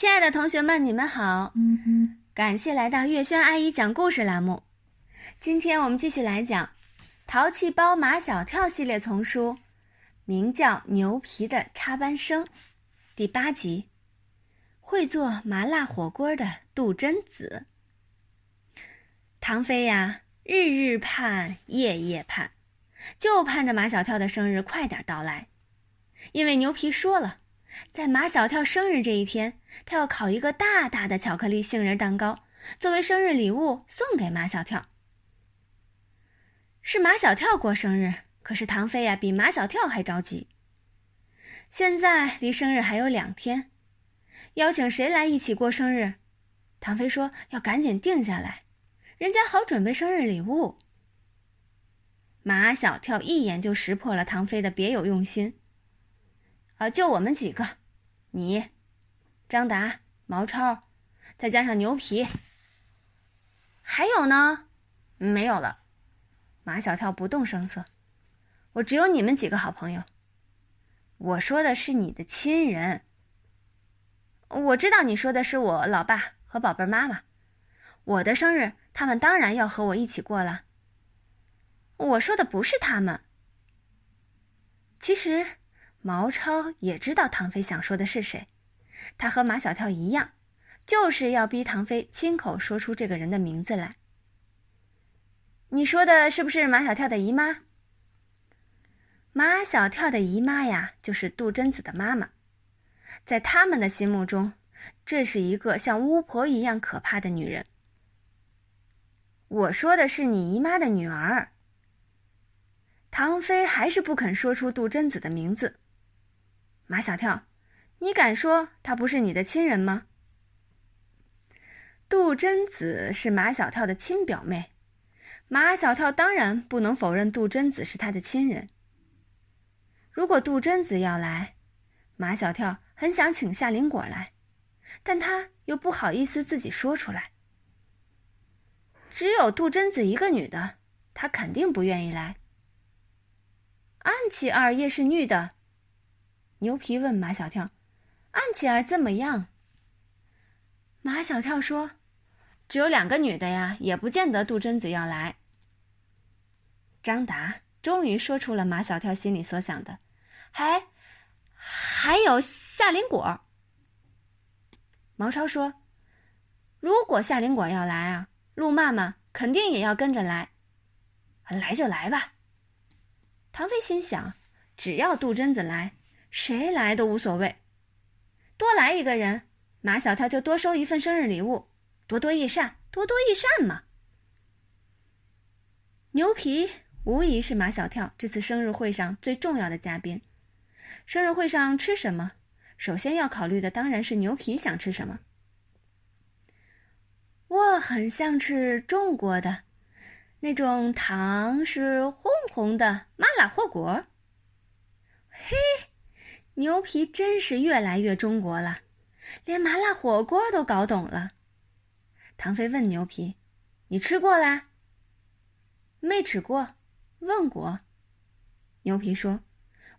亲爱的同学们，你们好！感谢来到月轩阿姨讲故事栏目。今天我们继续来讲《淘气包马小跳》系列丛书，名叫《牛皮的插班生》第八集。会做麻辣火锅的杜真子，唐飞呀，日日盼，夜夜盼，就盼着马小跳的生日快点到来，因为牛皮说了。在马小跳生日这一天，他要烤一个大大的巧克力杏仁蛋糕，作为生日礼物送给马小跳。是马小跳过生日，可是唐飞呀比马小跳还着急。现在离生日还有两天，邀请谁来一起过生日？唐飞说要赶紧定下来，人家好准备生日礼物。马小跳一眼就识破了唐飞的别有用心。啊，就我们几个，你、张达、毛超，再加上牛皮，还有呢？没有了。马小跳不动声色。我只有你们几个好朋友。我说的是你的亲人。我知道你说的是我老爸和宝贝妈妈。我的生日，他们当然要和我一起过了。我说的不是他们。其实。毛超也知道唐飞想说的是谁，他和马小跳一样，就是要逼唐飞亲口说出这个人的名字来。你说的是不是马小跳的姨妈？马小跳的姨妈呀，就是杜真子的妈妈，在他们的心目中，这是一个像巫婆一样可怕的女人。我说的是你姨妈的女儿。唐飞还是不肯说出杜真子的名字。马小跳，你敢说她不是你的亲人吗？杜真子是马小跳的亲表妹，马小跳当然不能否认杜真子是他的亲人。如果杜真子要来，马小跳很想请夏林果来，但他又不好意思自己说出来。只有杜真子一个女的，他肯定不愿意来。安琪儿也是女的。牛皮问马小跳：“安琪儿怎么样？”马小跳说：“只有两个女的呀，也不见得杜真子要来。”张达终于说出了马小跳心里所想的：“还还有夏林果。”毛超说：“如果夏林果要来啊，陆妈妈肯定也要跟着来。来就来吧。”唐飞心想：“只要杜真子来。”谁来都无所谓，多来一个人，马小跳就多收一份生日礼物，多多益善，多多益善嘛。牛皮无疑是马小跳这次生日会上最重要的嘉宾。生日会上吃什么？首先要考虑的当然是牛皮想吃什么。我很想吃中国的，那种糖是红红的麻辣火锅。嘿。牛皮真是越来越中国了，连麻辣火锅都搞懂了。唐飞问牛皮：“你吃过啦？”“没吃过。”“问过。”牛皮说：“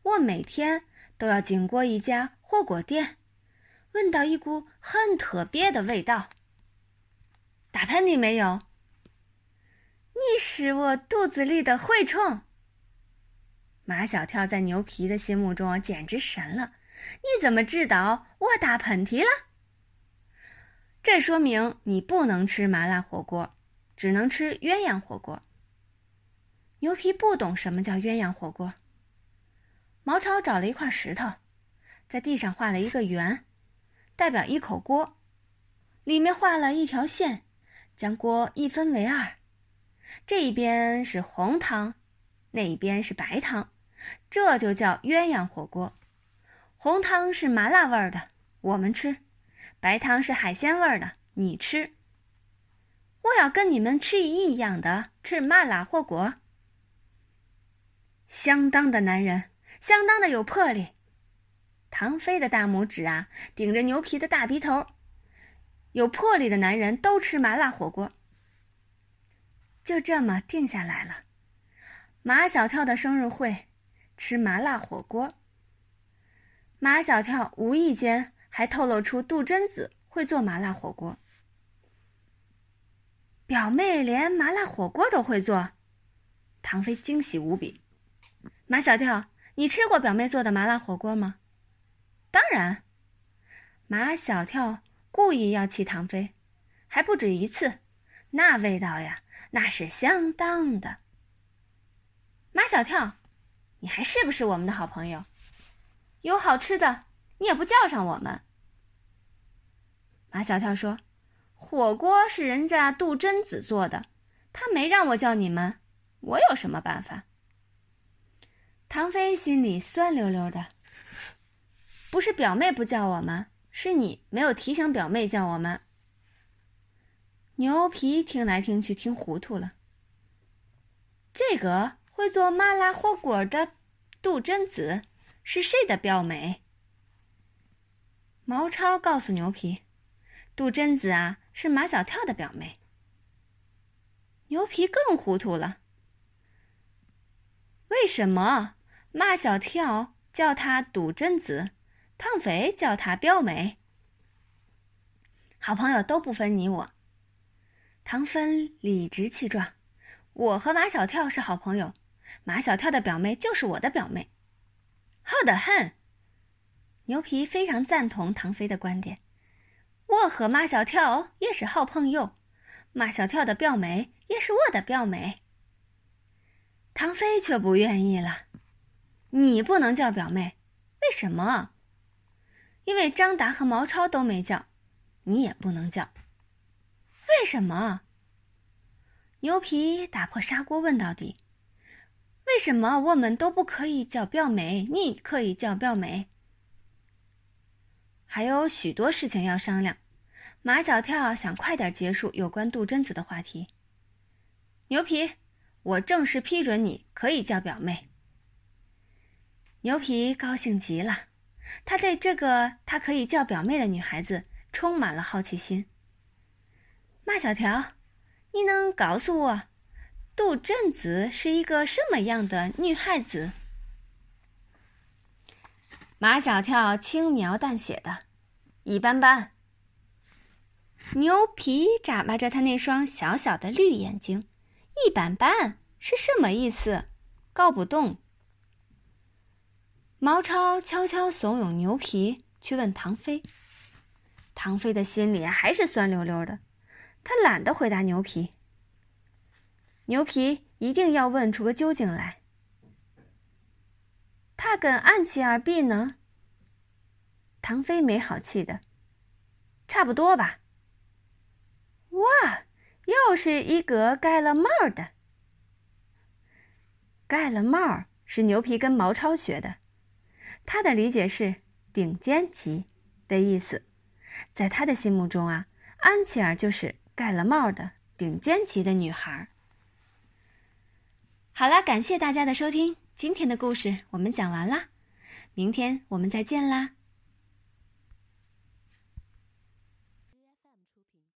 我每天都要经过一家火锅店，闻到一股很特别的味道。”“打喷嚏没有？”“你是我肚子里的蛔虫。”马小跳在牛皮的心目中简直神了！你怎么知道我打喷嚏了？这说明你不能吃麻辣火锅，只能吃鸳鸯火锅。牛皮不懂什么叫鸳鸯火锅。毛超找了一块石头，在地上画了一个圆，代表一口锅，里面画了一条线，将锅一分为二，这一边是红汤。那一边是白汤，这就叫鸳鸯火锅。红汤是麻辣味儿的，我们吃；白汤是海鲜味儿的，你吃。我要跟你们吃一样的，吃麻辣火锅。相当的男人，相当的有魄力。唐飞的大拇指啊，顶着牛皮的大鼻头。有魄力的男人都吃麻辣火锅。就这么定下来了。马小跳的生日会，吃麻辣火锅。马小跳无意间还透露出杜真子会做麻辣火锅。表妹连麻辣火锅都会做，唐飞惊喜无比。马小跳，你吃过表妹做的麻辣火锅吗？当然。马小跳故意要气唐飞，还不止一次，那味道呀，那是相当的。马小跳，你还是不是我们的好朋友？有好吃的，你也不叫上我们。马小跳说：“火锅是人家杜真子做的，他没让我叫你们，我有什么办法？”唐飞心里酸溜溜的。不是表妹不叫我们，是你没有提醒表妹叫我们。牛皮听来听去听糊涂了。这个会做麻辣火锅的杜真子。是谁的表妹？毛超告诉牛皮：“杜真子啊，是马小跳的表妹。”牛皮更糊涂了。为什么马小跳叫他杜真子，唐飞叫他表妹？好朋友都不分你我。唐芬理直气壮：“我和马小跳是好朋友，马小跳的表妹就是我的表妹。”好得很，牛皮非常赞同唐飞的观点。我和马小跳也是好朋友，马小跳的表妹也是我的表妹。唐飞却不愿意了，你不能叫表妹，为什么？因为张达和毛超都没叫，你也不能叫，为什么？牛皮打破砂锅问到底。为什么我们都不可以叫表妹？你可以叫表妹。还有许多事情要商量。马小跳想快点结束有关杜真子的话题。牛皮，我正式批准你可以叫表妹。牛皮高兴极了，他对这个他可以叫表妹的女孩子充满了好奇心。马小跳，你能告诉我？杜振子是一个什么样的女孩子？马小跳轻描淡写的，一般般。牛皮眨巴着他那双小小的绿眼睛，一般般是什么意思？搞不懂。毛超悄悄怂恿牛皮去问唐飞，唐飞的心里还是酸溜溜的，他懒得回答牛皮。牛皮一定要问出个究竟来。他跟安琪儿比呢？唐飞没好气的，差不多吧。哇，又是一个盖了帽的。盖了帽是牛皮跟毛超学的，他的理解是顶尖级的意思，在他的心目中啊，安琪儿就是盖了帽的顶尖级的女孩。好啦，感谢大家的收听，今天的故事我们讲完啦，明天我们再见啦。